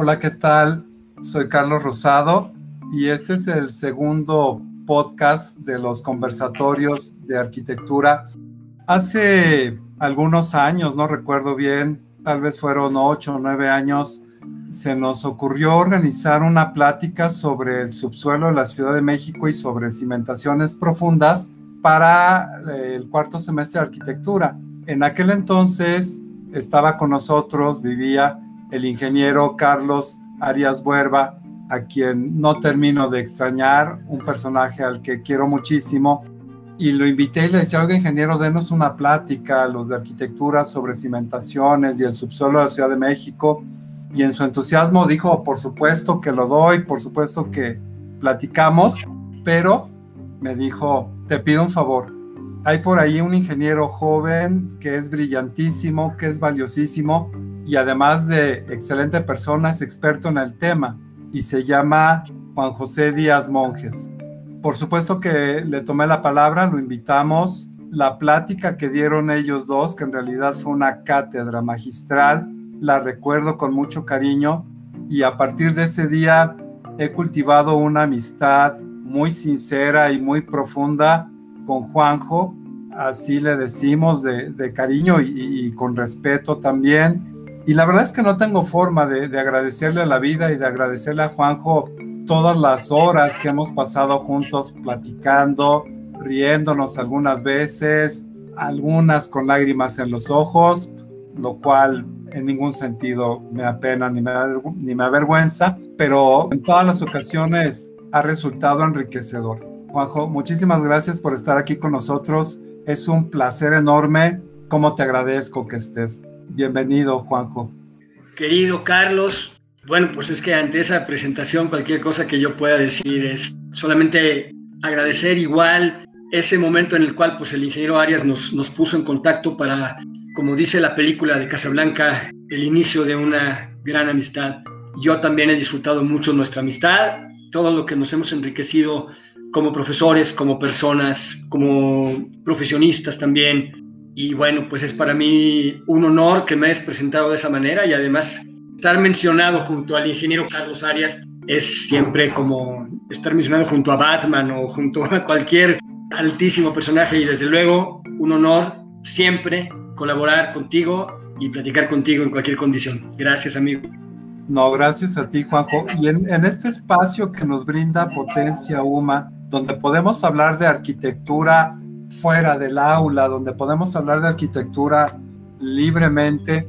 Hola, ¿qué tal? Soy Carlos Rosado y este es el segundo podcast de los conversatorios de arquitectura. Hace algunos años, no recuerdo bien, tal vez fueron ocho o nueve años, se nos ocurrió organizar una plática sobre el subsuelo de la Ciudad de México y sobre cimentaciones profundas para eh, el cuarto semestre de arquitectura. En aquel entonces estaba con nosotros, vivía el ingeniero Carlos Arias Buerba, a quien no termino de extrañar, un personaje al que quiero muchísimo. Y lo invité y le decía, oiga, ingeniero, denos una plática a los de arquitectura sobre cimentaciones y el subsuelo de la Ciudad de México. Y en su entusiasmo dijo, por supuesto que lo doy, por supuesto que platicamos, pero me dijo, te pido un favor. Hay por ahí un ingeniero joven que es brillantísimo, que es valiosísimo y además de excelente persona, es experto en el tema y se llama Juan José Díaz Monjes. Por supuesto que le tomé la palabra, lo invitamos. La plática que dieron ellos dos, que en realidad fue una cátedra magistral, la recuerdo con mucho cariño y a partir de ese día he cultivado una amistad muy sincera y muy profunda con Juanjo, así le decimos de, cariño y, con respeto también. Y la verdad es que no tengo forma de, de agradecerle a la vida y de agradecerle a Juanjo todas las horas que hemos pasado juntos platicando, riéndonos algunas veces, algunas con lágrimas en los ojos, lo cual en ningún sentido me apena ni me, ni me avergüenza, pero en todas las ocasiones ha resultado enriquecedor. Juanjo, muchísimas gracias por estar aquí con nosotros. Es un placer enorme. ¿Cómo te agradezco que estés? Bienvenido, Juanjo. Querido Carlos, bueno, pues es que ante esa presentación cualquier cosa que yo pueda decir es solamente agradecer igual ese momento en el cual pues el ingeniero Arias nos, nos puso en contacto para, como dice la película de Casablanca, el inicio de una gran amistad. Yo también he disfrutado mucho nuestra amistad, todo lo que nos hemos enriquecido como profesores, como personas, como profesionistas también. Y bueno, pues es para mí un honor que me hayas presentado de esa manera y además estar mencionado junto al ingeniero Carlos Arias es siempre como estar mencionado junto a Batman o junto a cualquier altísimo personaje y desde luego un honor siempre colaborar contigo y platicar contigo en cualquier condición. Gracias, amigo. No, gracias a ti, Juanjo. Y en, este espacio que nos brinda Potencia UMA, donde podemos hablar de arquitectura fuera del aula, donde podemos hablar de arquitectura libremente,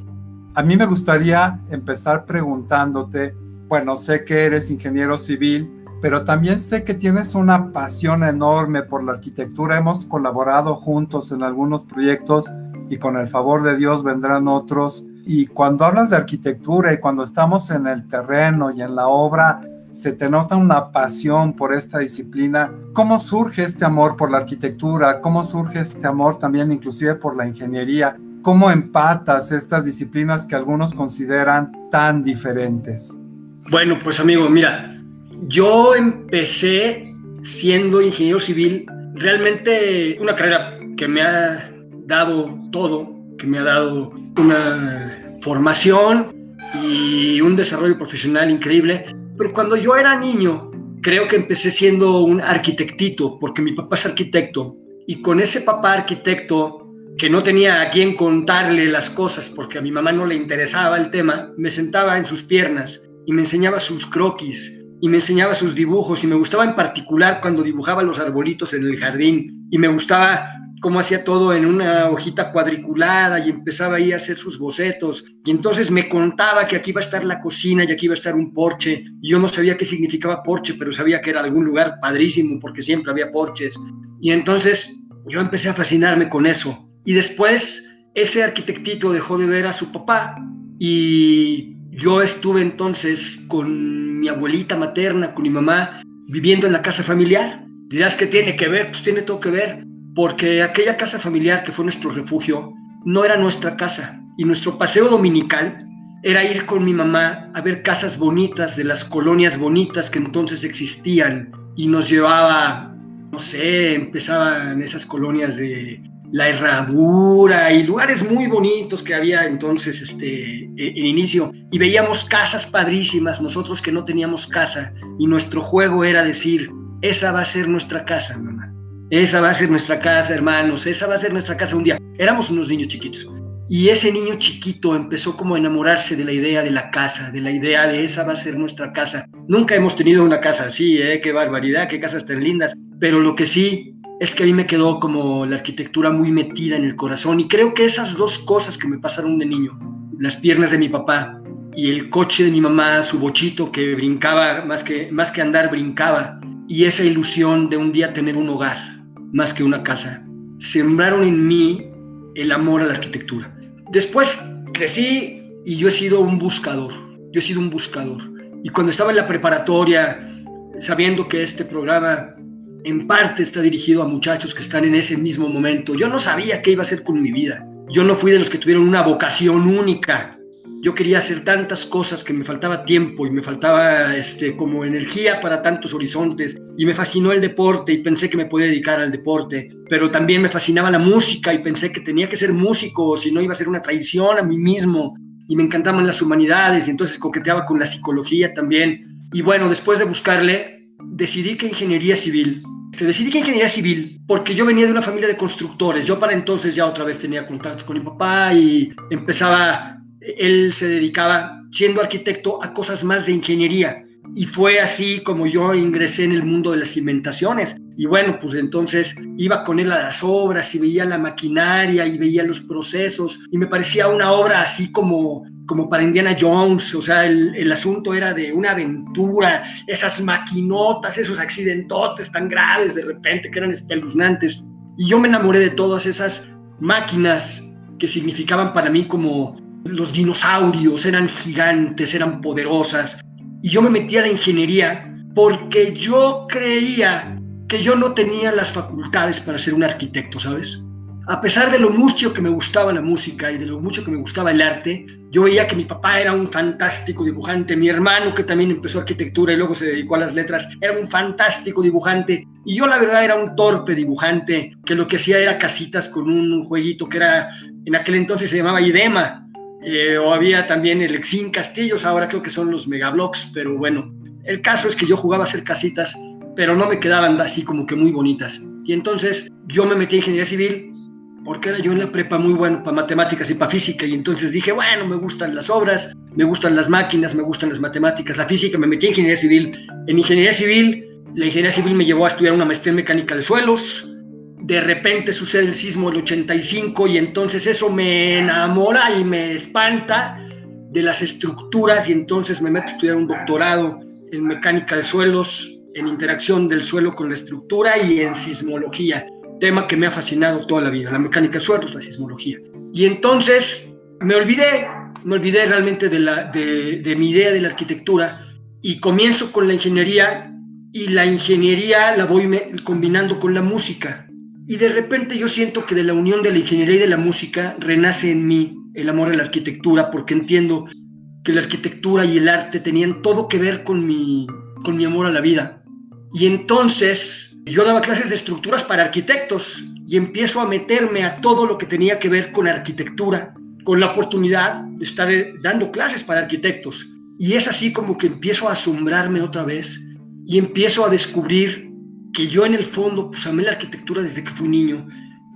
a mí me gustaría empezar preguntándote, bueno, sé que eres ingeniero civil, pero también sé que tienes una pasión enorme por la arquitectura. Hemos colaborado juntos en algunos proyectos y con el favor de Dios vendrán otros. Y cuando hablas de arquitectura y cuando estamos en el terreno y en la obra, se te nota una pasión por esta disciplina. ¿Cómo surge este amor por la arquitectura? ¿Cómo surge este amor también inclusive por la ingeniería? ¿Cómo empatas estas disciplinas que algunos consideran tan diferentes? Bueno, pues amigo, mira, yo empecé siendo ingeniero civil, realmente una carrera que me ha dado todo, que me ha dado una formación y un desarrollo profesional increíble. Pero cuando yo era niño, creo que empecé siendo un arquitectito, porque mi papá es arquitecto. Y con ese papá arquitecto, que no tenía a quien contarle las cosas, porque a mi mamá no le interesaba el tema, me sentaba en sus piernas y me enseñaba sus croquis y me enseñaba sus dibujos y me gustaba en particular cuando dibujaba los arbolitos en el jardín y me gustaba cómo hacía todo en una hojita cuadriculada y empezaba ahí a hacer sus bocetos. Y entonces me contaba que aquí iba a estar la cocina y aquí iba a estar un porche. Y yo no sabía qué significaba porche, pero sabía que era algún lugar padrísimo porque siempre había porches. Y entonces yo empecé a fascinarme con eso. Y después ese arquitectito dejó de ver a su papá y yo estuve entonces con mi abuelita materna, con mi mamá, viviendo en la casa familiar. Dirás que tiene que ver, pues tiene todo que ver porque aquella casa familiar que fue nuestro refugio no era nuestra casa y nuestro paseo dominical era ir con mi mamá a ver casas bonitas de las colonias bonitas que entonces existían y nos llevaba, no sé, empezaban esas colonias de la herradura y lugares muy bonitos que había entonces este, en inicio, y veíamos casas padrísimas, nosotros que no teníamos casa, y nuestro juego era decir, esa va a ser nuestra casa, mamá. Esa va a ser nuestra casa, hermanos, esa va a ser nuestra casa un día. Éramos unos niños chiquitos. Y ese niño chiquito empezó como a enamorarse de la idea de la casa, de la idea de esa va a ser nuestra casa. Nunca hemos tenido una casa así, ¿eh? Qué barbaridad, qué casas tan lindas. Pero lo que sí es que a mí me quedó como la arquitectura muy metida en el corazón. Y creo que esas dos cosas que me pasaron de niño, las piernas de mi papá y el coche de mi mamá, su bochito que brincaba, más que, más que andar, brincaba, y esa ilusión de un día tener un hogar, más que una casa, sembraron en mí el amor a la arquitectura. Después crecí y yo he sido un buscador, yo he sido un buscador. Y cuando estaba en la preparatoria, sabiendo que este programa en parte está dirigido a muchachos que están en ese mismo momento, yo no sabía qué iba a hacer con mi vida. Yo no fui de los que tuvieron una vocación única. Yo quería hacer tantas cosas que me faltaba tiempo y me faltaba este, como energía para tantos horizontes. Y me fascinó el deporte y pensé que me podía dedicar al deporte. Pero también me fascinaba la música y pensé que tenía que ser músico, o si no iba a ser una traición a mí mismo. Y me encantaban las humanidades y entonces coqueteaba con la psicología también. Y bueno, después de buscarle, decidí que ingeniería civil se decidí que ingeniería civil porque yo venía de una familia de constructores. Yo para entonces ya otra vez tenía contacto con mi papá y empezaba él se dedicaba, siendo arquitecto, a cosas más de ingeniería. Y fue así como yo ingresé en el mundo de las cimentaciones. Y bueno, pues entonces iba con él a las obras y veía la maquinaria y veía los procesos y me parecía una obra así como, como para Indiana Jones. O sea, el, el asunto era de una aventura, esas maquinotas, esos accidentotes tan graves de repente que eran espeluznantes. Y yo me enamoré de todas esas máquinas que significaban para mí como los dinosaurios eran gigantes, eran poderosas. Y yo me metí a la ingeniería porque yo creía que yo no tenía las facultades para ser un arquitecto, ¿sabes? A pesar de lo mucho que me gustaba la música y de lo mucho que me gustaba el arte, yo veía que mi papá era un fantástico dibujante, mi hermano que también empezó arquitectura y luego se dedicó a las letras, era un fantástico dibujante y yo la verdad era un torpe dibujante que lo que hacía era casitas con un jueguito que era en aquel entonces se llamaba Idema, eh, o había también el Exin Castillos, ahora creo que son los Megablocks, pero bueno, el caso es que yo jugaba a hacer casitas, pero no me quedaban así como que muy bonitas. Y entonces yo me metí en ingeniería civil porque era yo en la prepa muy bueno para matemáticas y para física, y entonces dije, bueno, me gustan las obras, me gustan las máquinas, me gustan las matemáticas, la física, me metí en ingeniería civil. En ingeniería civil, la ingeniería civil me llevó a estudiar una maestría en mecánica de suelos, de repente sucede el sismo del 85 y entonces eso me enamora y me espanta de las estructuras y entonces me meto a estudiar un doctorado en mecánica de suelos, en interacción del suelo con la estructura y en sismología, tema que me ha fascinado toda la vida, la mecánica de suelos, la sismología. Y entonces me olvidé, me olvidé realmente de, la, de, de mi idea de la arquitectura y comienzo con la ingeniería y la ingeniería la voy combinando con la música y de repente yo siento que de la unión de la ingeniería y de la música renace en mí el amor a la arquitectura, porque entiendo que la arquitectura y el arte tenían todo que ver con mi, con mi amor a la vida. Y entonces yo daba clases de estructuras para arquitectos y empiezo a meterme a todo lo que tenía que ver con arquitectura, con la oportunidad de estar dando clases para arquitectos. Y es así como que empiezo a asombrarme otra vez y empiezo a descubrir que yo en el fondo pues amé la arquitectura desde que fui niño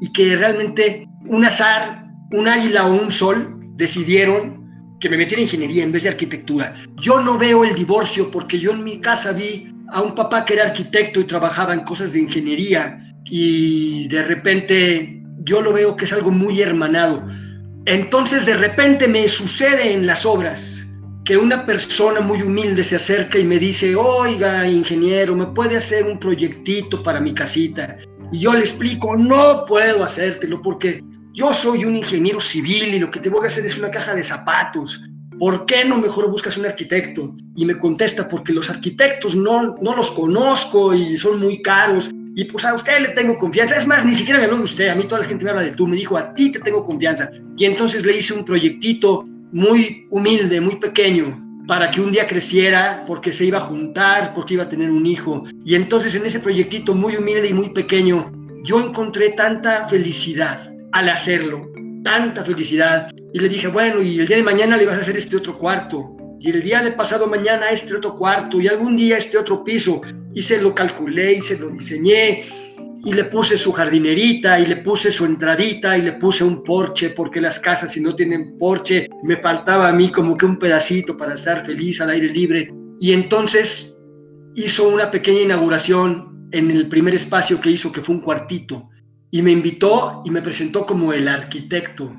y que realmente un azar, un águila o un sol decidieron que me metiera en ingeniería en vez de arquitectura. Yo no veo el divorcio porque yo en mi casa vi a un papá que era arquitecto y trabajaba en cosas de ingeniería y de repente yo lo veo que es algo muy hermanado. Entonces de repente me sucede en las obras que una persona muy humilde se acerca y me dice, oiga, ingeniero, ¿me puede hacer un proyectito para mi casita? Y yo le explico, no puedo hacértelo porque yo soy un ingeniero civil y lo que te voy a hacer es una caja de zapatos. ¿Por qué no mejor buscas un arquitecto? Y me contesta, porque los arquitectos no, no los conozco y son muy caros. Y pues a usted le tengo confianza. Es más, ni siquiera me habló de usted. A mí toda la gente me habla de tú. Me dijo, a ti te tengo confianza. Y entonces le hice un proyectito muy humilde, muy pequeño, para que un día creciera, porque se iba a juntar, porque iba a tener un hijo. Y entonces en ese proyectito muy humilde y muy pequeño, yo encontré tanta felicidad al hacerlo, tanta felicidad. Y le dije, bueno, y el día de mañana le vas a hacer este otro cuarto, y el día de pasado mañana este otro cuarto, y algún día este otro piso. Y se lo calculé y se lo diseñé, y le puse su jardinerita, y le puse su entradita, y le puse un porche, porque las casas si no tienen porche, me faltaba a mí como que un pedacito para estar feliz al aire libre. Y entonces hizo una pequeña inauguración en el primer espacio que hizo, que fue un cuartito, y me invitó y me presentó como el arquitecto.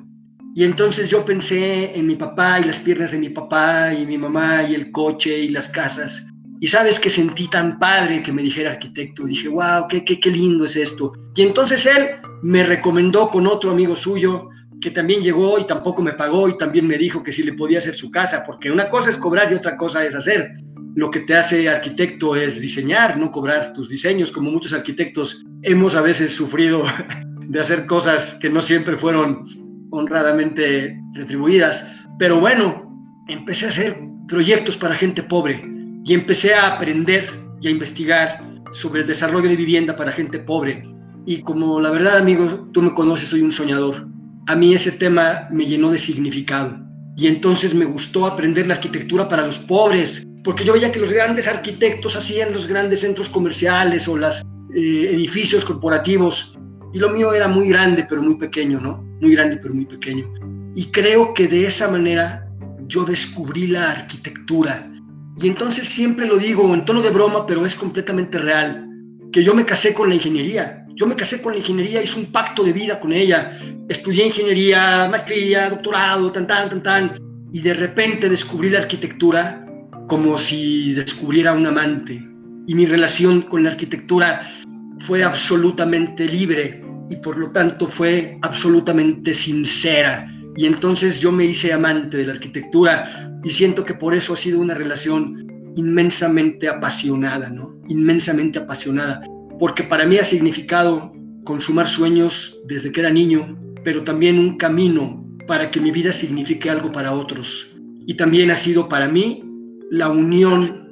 Y entonces yo pensé en mi papá y las piernas de mi papá y mi mamá y el coche y las casas. Y sabes que sentí tan padre que me dijera arquitecto. Dije, wow, qué, qué, qué lindo es esto. Y entonces él me recomendó con otro amigo suyo que también llegó y tampoco me pagó y también me dijo que si le podía hacer su casa, porque una cosa es cobrar y otra cosa es hacer. Lo que te hace arquitecto es diseñar, no cobrar tus diseños, como muchos arquitectos hemos a veces sufrido de hacer cosas que no siempre fueron honradamente retribuidas. Pero bueno, empecé a hacer proyectos para gente pobre y empecé a aprender y a investigar sobre el desarrollo de vivienda para gente pobre. Y como la verdad, amigos, tú me conoces, soy un soñador. A mí ese tema me llenó de significado. Y entonces me gustó aprender la arquitectura para los pobres, porque yo veía que los grandes arquitectos hacían los grandes centros comerciales o los eh, edificios corporativos. Y lo mío era muy grande, pero muy pequeño, ¿no? Muy grande, pero muy pequeño. Y creo que de esa manera yo descubrí la arquitectura y entonces siempre lo digo en tono de broma, pero es completamente real, que yo me casé con la ingeniería. Yo me casé con la ingeniería, hice un pacto de vida con ella. Estudié ingeniería, maestría, doctorado, tan, tan, tan, tan. Y de repente descubrí la arquitectura como si descubriera un amante. Y mi relación con la arquitectura fue absolutamente libre y por lo tanto fue absolutamente sincera. Y entonces yo me hice amante de la arquitectura y siento que por eso ha sido una relación inmensamente apasionada, ¿no? Inmensamente apasionada, porque para mí ha significado consumar sueños desde que era niño, pero también un camino para que mi vida signifique algo para otros. Y también ha sido para mí la unión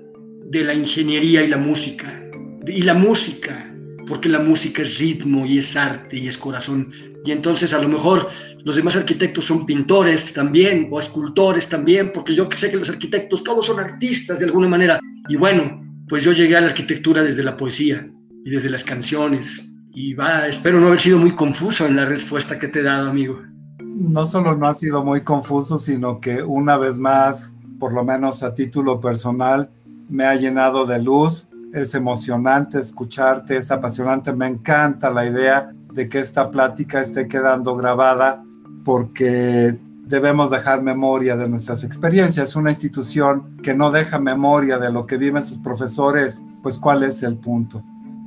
de la ingeniería y la música. Y la música, porque la música es ritmo y es arte y es corazón. Y entonces a lo mejor los demás arquitectos son pintores también o escultores también, porque yo sé que los arquitectos todos son artistas de alguna manera. Y bueno, pues yo llegué a la arquitectura desde la poesía y desde las canciones. Y va, espero no haber sido muy confuso en la respuesta que te he dado, amigo. No solo no ha sido muy confuso, sino que una vez más, por lo menos a título personal, me ha llenado de luz. Es emocionante escucharte, es apasionante. Me encanta la idea de que esta plática esté quedando grabada porque debemos dejar memoria de nuestras experiencias. Una institución que no deja memoria de lo que viven sus profesores, pues cuál es el punto.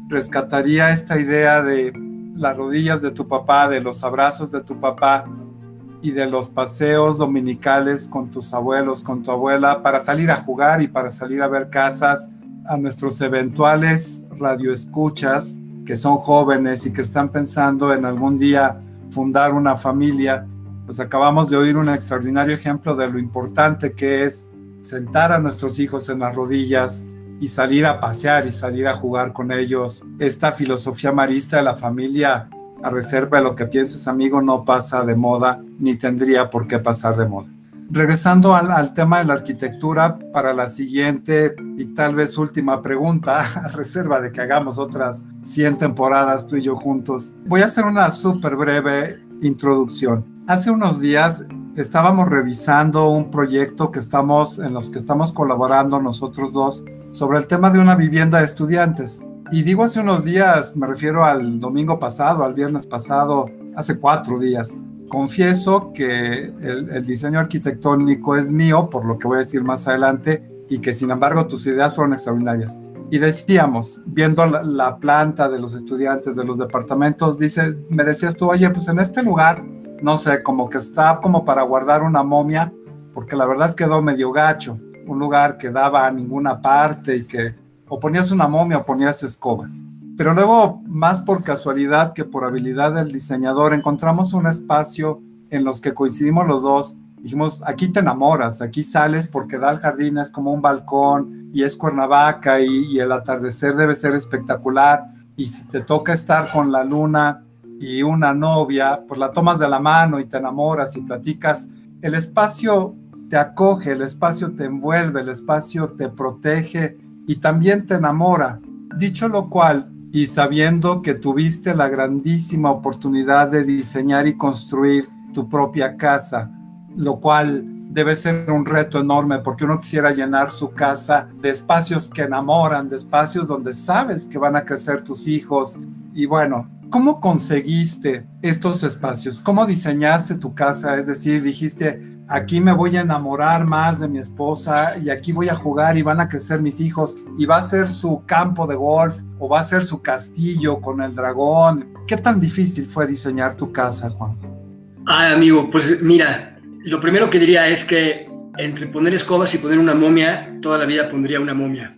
Rescataría esta idea de las rodillas de tu papá, de los abrazos de tu papá y de los paseos dominicales con tus abuelos, con tu abuela, para salir a jugar y para salir a ver casas, a nuestros eventuales radioescuchas que son jóvenes y que están pensando en algún día fundar una familia, pues acabamos de oír un extraordinario ejemplo de lo importante que es sentar a nuestros hijos en las rodillas y salir a pasear y salir a jugar con ellos. Esta filosofía marista de la familia, a reserva de lo que pienses amigo, no pasa de moda ni tendría por qué pasar de moda. Regresando al, tema de la arquitectura, para la siguiente y tal vez última pregunta, a reserva de que hagamos otras 100 temporadas tú y yo juntos, voy a hacer una súper breve introducción. Hace unos días estábamos revisando un proyecto que estamos, en los que estamos colaborando nosotros dos sobre el tema de una vivienda de estudiantes. Y digo hace unos días, me refiero al domingo pasado, al viernes pasado, hace cuatro días. Confieso que el, diseño arquitectónico es mío, por lo que voy a decir más adelante, y que sin embargo tus ideas fueron extraordinarias. Y decíamos, viendo la, planta de los estudiantes de los departamentos, dice, me decías tú, oye, pues en este lugar, no sé, como que está como para guardar una momia, porque la verdad quedó medio gacho, un lugar que daba a ninguna parte y que o ponías una momia o ponías escobas. Pero luego, más por casualidad que por habilidad del diseñador, encontramos un espacio en los que coincidimos los dos. Dijimos, aquí te enamoras, aquí sales porque da al jardín, es como un balcón y es Cuernavaca y, y el atardecer debe ser espectacular. Y si te toca estar con la luna y una novia, pues la tomas de la mano y te enamoras y platicas, el espacio te acoge, el espacio te envuelve, el espacio te protege y también te enamora. Dicho lo cual, y sabiendo que tuviste la grandísima oportunidad de diseñar y construir tu propia casa, lo cual debe ser un reto enorme porque uno quisiera llenar su casa de espacios que enamoran, de espacios donde sabes que van a crecer tus hijos. Y bueno, ¿cómo conseguiste estos espacios? ¿Cómo diseñaste tu casa? Es decir, dijiste, aquí me voy a enamorar más de mi esposa y aquí voy a jugar y van a crecer mis hijos y va a ser su campo de golf o va a ser su castillo con el dragón. ¿Qué tan difícil fue diseñar tu casa, Juan? Ah, amigo, pues mira, lo primero que diría es que entre poner escobas y poner una momia, toda la vida pondría una momia.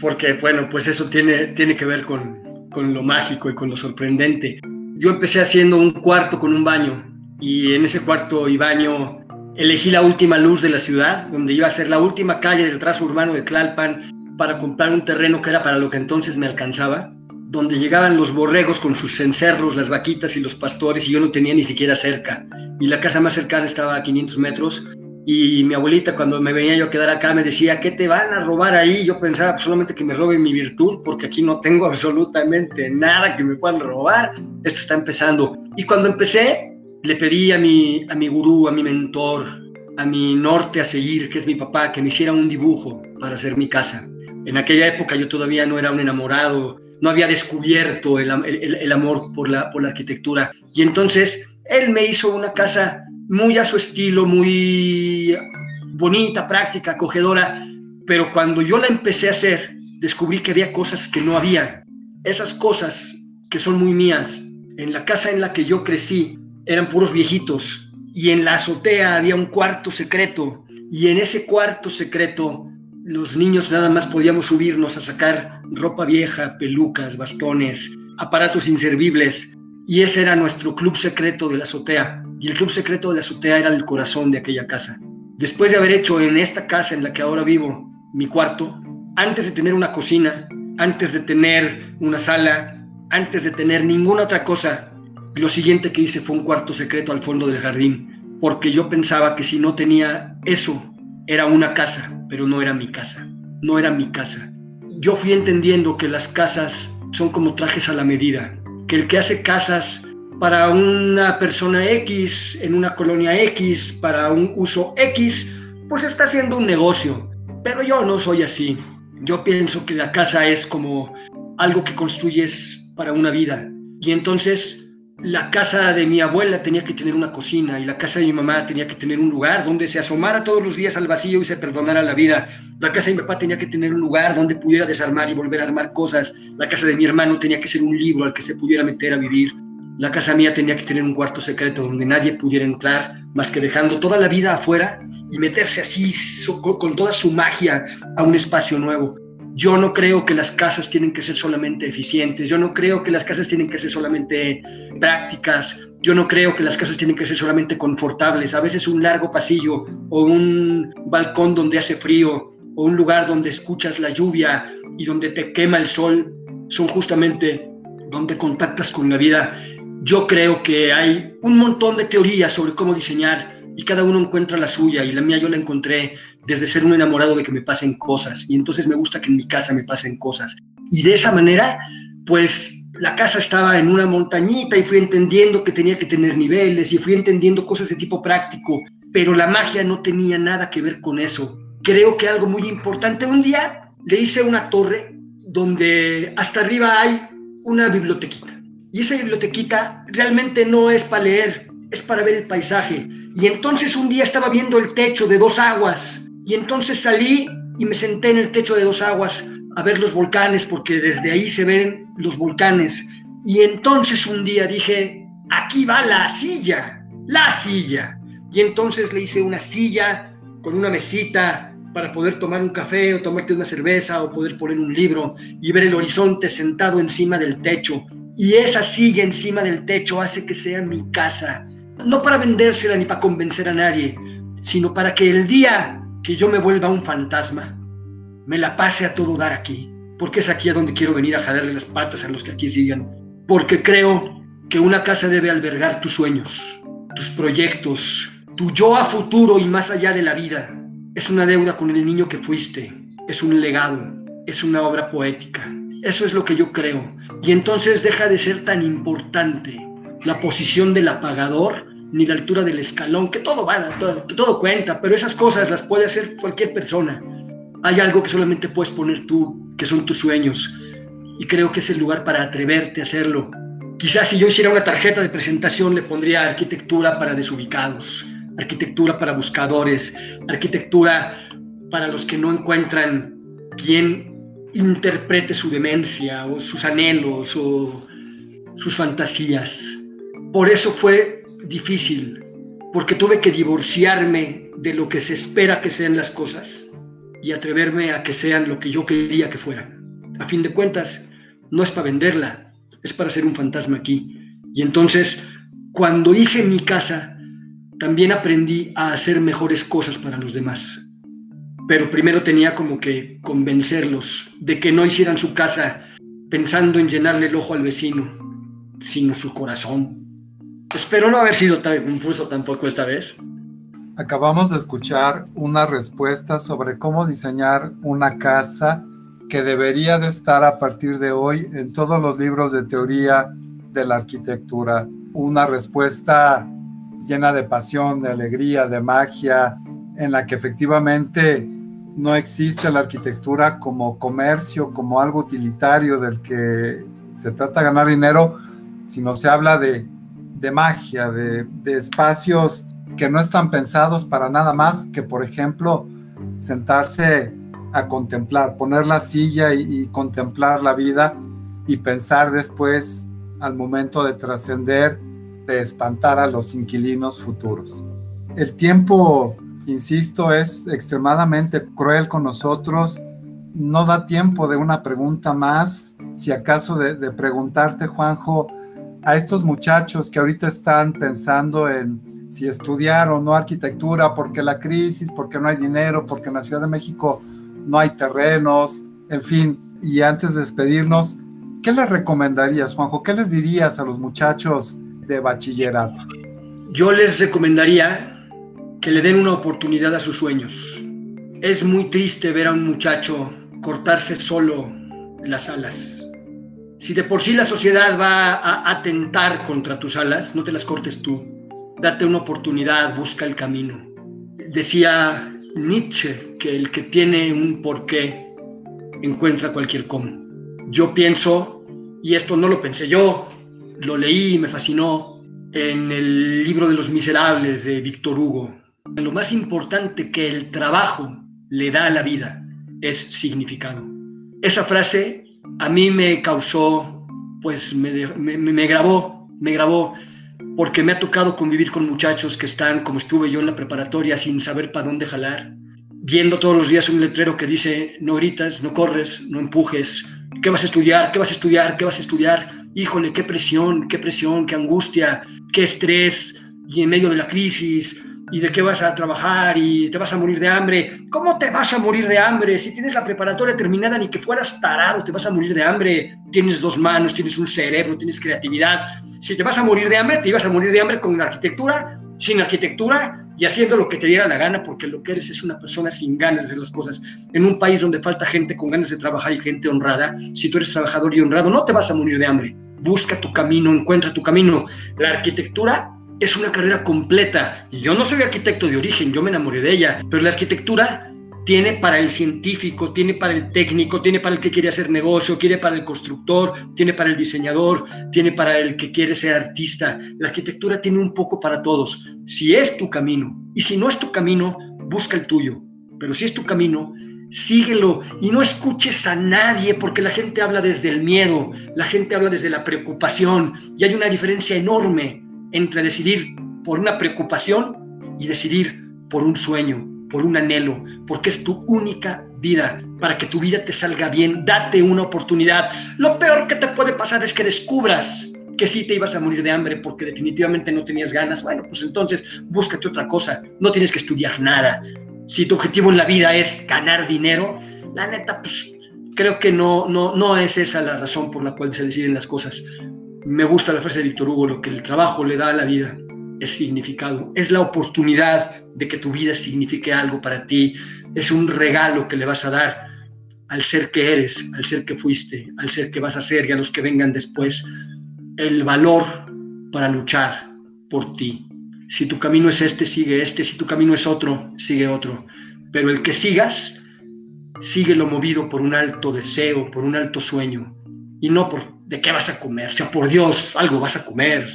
Porque, bueno, pues eso tiene, tiene que ver con, con lo mágico y con lo sorprendente. Yo empecé haciendo un cuarto con un baño y en ese cuarto y baño Elegí la última luz de la ciudad, donde iba a ser la última calle del trazo urbano de Tlalpan para comprar un terreno que era para lo que entonces me alcanzaba, donde llegaban los borregos con sus cencerros, las vaquitas y los pastores, y yo no tenía ni siquiera cerca. Y la casa más cercana estaba a 500 metros. Y mi abuelita, cuando me venía yo a quedar acá, me decía, ¿qué te van a robar ahí? Yo pensaba pues, solamente que me roben mi virtud, porque aquí no tengo absolutamente nada que me puedan robar. Esto está empezando. Y cuando empecé, le pedí a mi, a mi gurú, a mi mentor, a mi norte a seguir, que es mi papá, que me hiciera un dibujo para hacer mi casa. En aquella época yo todavía no era un enamorado, no había descubierto el, el, amor por la, por la arquitectura. Y entonces él me hizo una casa muy a su estilo, muy bonita, práctica, acogedora, pero cuando yo la empecé a hacer, descubrí que había cosas que no había. Esas cosas que son muy mías. En la casa en la que yo crecí, eran puros viejitos. Y en la azotea había un cuarto secreto. Y en ese cuarto secreto los niños nada más podíamos subirnos a sacar ropa vieja, pelucas, bastones, aparatos inservibles. Y ese era nuestro club secreto de la azotea. Y el club secreto de la azotea era el corazón de aquella casa. Después de haber hecho en esta casa en la que ahora vivo mi cuarto, antes de tener una cocina, antes de tener una sala, antes de tener ninguna otra cosa, lo siguiente que hice fue un cuarto secreto al fondo del jardín, porque yo pensaba que si no tenía eso, era una casa, pero no era mi casa, no era mi casa. Yo fui entendiendo que las casas son como trajes a la medida, que el que hace casas para una persona X, en una colonia X, para un uso X, pues está haciendo un negocio. Pero yo no soy así. Yo pienso que la casa es como algo que construyes para una vida. Y entonces la casa de mi abuela tenía que tener una cocina y la casa de mi mamá tenía que tener un lugar donde se asomara todos los días al vacío y se perdonara la vida. La casa de mi papá tenía que tener un lugar donde pudiera desarmar y volver a armar cosas. La casa de mi hermano tenía que ser un libro al que se pudiera meter a vivir. La casa mía tenía que tener un cuarto secreto donde nadie pudiera entrar más que dejando toda la vida afuera y meterse así con toda su magia a un espacio nuevo. Yo no creo que las casas tienen que ser solamente eficientes, yo no creo que las casas tienen que ser solamente prácticas, yo no creo que las casas tienen que ser solamente confortables. A veces un largo pasillo o un balcón donde hace frío o un lugar donde escuchas la lluvia y donde te quema el sol son justamente donde contactas con la vida. Yo creo que hay un montón de teorías sobre cómo diseñar y cada uno encuentra la suya y la mía yo la encontré desde ser un enamorado de que me pasen cosas y entonces me gusta que en mi casa me pasen cosas. Y de esa manera, pues la casa estaba en una montañita y fui entendiendo que tenía que tener niveles y fui entendiendo cosas de tipo práctico, pero la magia no tenía nada que ver con eso. Creo que algo muy importante, un día le hice una torre donde hasta arriba hay una bibliotequita. Y esa bibliotequita realmente no es para leer, es para ver el paisaje. Y entonces un día estaba viendo el techo de dos aguas y entonces salí y me senté en el techo de dos aguas a ver los volcanes porque desde ahí se ven los volcanes. Y entonces un día dije, aquí va la silla, la silla. Y entonces le hice una silla con una mesita para poder tomar un café o tomarte una cerveza o poder poner un libro y ver el horizonte sentado encima del techo. Y esa silla encima del techo hace que sea mi casa no para vendérsela ni para convencer a nadie, sino para que el día que yo me vuelva un fantasma, me la pase a todo dar aquí, porque es aquí a donde quiero venir a jalarle las patas a los que aquí sigan, porque creo que una casa debe albergar tus sueños, tus proyectos, tu yo a futuro y más allá de la vida. Es una deuda con el niño que fuiste, es un legado, es una obra poética. Eso es lo que yo creo. Y entonces deja de ser tan importante la posición del apagador ni la altura del escalón, que todo va, todo, todo cuenta, pero esas cosas las puede hacer cualquier persona. Hay algo que solamente puedes poner tú, que son tus sueños, y creo que es el lugar para atreverte a hacerlo. Quizás si yo hiciera una tarjeta de presentación le pondría arquitectura para desubicados, arquitectura para buscadores, arquitectura para los que no encuentran quién interprete su demencia o sus anhelos o sus fantasías. Por eso fue difícil, porque tuve que divorciarme de lo que se espera que sean las cosas y atreverme a que sean lo que yo quería que fueran. A fin de cuentas, no es para venderla, es para ser un fantasma aquí. Y entonces, cuando hice mi casa, también aprendí a hacer mejores cosas para los demás. Pero primero tenía como que convencerlos de que no hicieran su casa pensando en llenarle el ojo al vecino, sino su corazón, Espero no haber sido tan confuso tampoco esta vez. Acabamos de escuchar una respuesta sobre cómo diseñar una casa que debería de estar a partir de hoy en todos los libros de teoría de la arquitectura. Una respuesta llena de pasión, de alegría, de magia, en la que efectivamente no existe la arquitectura como comercio, como algo utilitario del que se trata de ganar dinero, sino se habla de de magia, de, espacios que no están pensados para nada más que, por ejemplo, sentarse a contemplar, poner la silla y, contemplar la vida y pensar después, al momento de trascender, de espantar a los inquilinos futuros. El tiempo, insisto, es extremadamente cruel con nosotros. No da tiempo de una pregunta más. Si acaso de preguntarte, Juanjo, a estos muchachos que ahorita están pensando en si estudiar o no arquitectura, porque la crisis, porque no hay dinero, porque en la Ciudad de México no hay terrenos, en fin. Y antes de despedirnos, ¿qué les recomendarías, Juanjo? ¿Qué les dirías a los muchachos de bachillerato? Yo les recomendaría que le den una oportunidad a sus sueños. Es muy triste ver a un muchacho cortarse solo las alas si de por sí la sociedad va a atentar contra tus alas, no te las cortes tú. Date una oportunidad, busca el camino. Decía Nietzsche que el que tiene un porqué encuentra cualquier cómo. Yo pienso, y esto no lo pensé yo, lo leí y me fascinó en el libro de los miserables de Víctor Hugo. Lo más importante que el trabajo le da a la vida es significado. Esa frase a mí me causó, pues me, me, grabó, me grabó, porque me ha tocado convivir con muchachos que están, como estuve yo en la preparatoria, sin saber para dónde jalar, viendo todos los días un letrero que dice, no gritas, no corres, no empujes, ¿qué vas a estudiar? ¿Qué vas a estudiar? ¿Qué vas a estudiar? Híjole, qué presión, qué presión, qué angustia, qué estrés, y en medio de la crisis, y de qué vas a trabajar y te vas a morir de hambre. ¿Cómo te vas a morir de hambre? Si tienes la preparatoria terminada, ni que fueras tarado, te vas a morir de hambre. Tienes dos manos, tienes un cerebro, tienes creatividad. Si te vas a morir de hambre, te ibas a morir de hambre con la arquitectura, sin arquitectura y haciendo lo que te diera la gana, porque lo que eres es una persona sin ganas de hacer las cosas. En un país donde falta gente con ganas de trabajar y gente honrada, si tú eres trabajador y honrado, no te vas a morir de hambre. Busca tu camino, encuentra tu camino. La arquitectura es una carrera completa. Yo no soy arquitecto de origen, yo me enamoré de ella, pero la arquitectura tiene para el científico, tiene para el técnico, tiene para el que quiere hacer negocio, tiene para el constructor, tiene para el diseñador, tiene para el que quiere ser artista. La arquitectura tiene un poco para todos. Si es tu camino, y si no es tu camino, busca el tuyo. Pero si es tu camino, síguelo y no escuches a nadie porque la gente habla desde el miedo, la gente habla desde la preocupación y hay una diferencia enorme entre decidir por una preocupación y decidir por un sueño, por un anhelo, porque es tu única vida. Para que tu vida te salga bien, date una oportunidad. Lo peor que te puede pasar es que descubras que sí te ibas a morir de hambre porque definitivamente no tenías ganas. Bueno, pues entonces búscate otra cosa. No tienes que estudiar nada. Si tu objetivo en la vida es ganar dinero, la neta, pues creo que no, no, no es esa la razón por la cual se deciden las cosas. Me gusta la frase de Víctor Hugo, lo que el trabajo le da a la vida es significado, es la oportunidad de que tu vida signifique algo para ti, es un regalo que le vas a dar al ser que eres, al ser que fuiste, al ser que vas a ser y a los que vengan después, el valor para luchar por ti. Si tu camino es este, sigue este, si tu camino es otro, sigue otro. Pero el que sigas, sigue lo movido por un alto deseo, por un alto sueño, y no por de qué vas a comer, o sea, por Dios, algo vas a comer.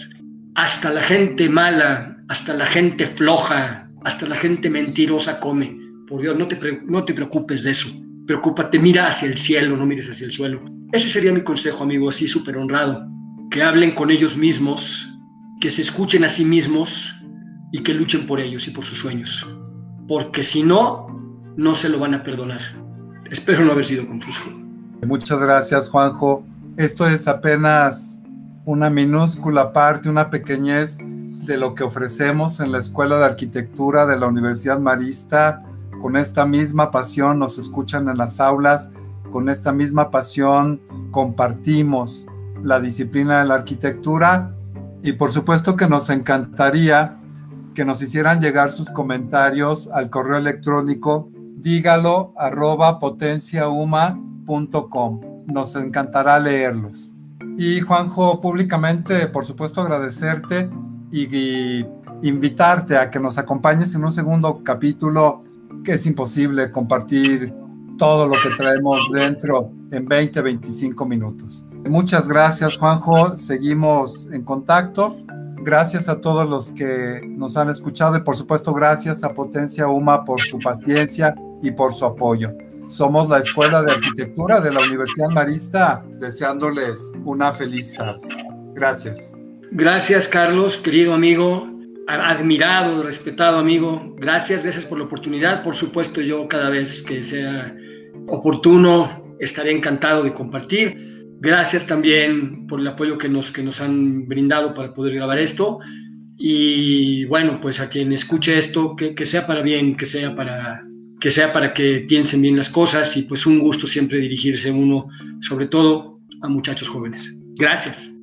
Hasta la gente mala, hasta la gente floja, hasta la gente mentirosa come. Por Dios, no te, no te preocupes de eso. Preocúpate, mira hacia el cielo, no mires hacia el suelo. Ese sería mi consejo, amigo, así súper honrado. Que hablen con ellos mismos, que se escuchen a sí mismos y que luchen por ellos y por sus sueños. Porque si no, no se lo van a perdonar. Espero no haber sido confuso. Muchas gracias, Juanjo. Esto es apenas una minúscula parte, una pequeñez de lo que ofrecemos en la Escuela de Arquitectura de la Universidad Marista. Con esta misma pasión nos escuchan en las aulas, con esta misma pasión compartimos la disciplina de la arquitectura y por supuesto que nos encantaría que nos hicieran llegar sus comentarios al correo electrónico dígalo arroba potenciauma.com. Nos encantará leerlos. Y Juanjo, públicamente, por supuesto, agradecerte y, invitarte a que nos acompañes en un segundo capítulo que es imposible compartir todo lo que traemos dentro en 20, 25 minutos. Muchas gracias, Juanjo. Seguimos en contacto. Gracias a todos los que nos han escuchado y por supuesto gracias a Potencia UMA por su paciencia y por su apoyo. Somos la Escuela de Arquitectura de la Universidad Marista, deseándoles una feliz tarde. Gracias. Gracias, Carlos, querido amigo, admirado, respetado amigo. Gracias, gracias por la oportunidad. Por supuesto, yo cada vez que sea oportuno estaré encantado de compartir. Gracias también por el apoyo que nos, que nos han brindado para poder grabar esto. Y bueno, pues a quien escuche esto, que, que sea para bien, que sea para, que sea para que piensen bien las cosas y pues un gusto siempre dirigirse uno, sobre todo a muchachos jóvenes. Gracias.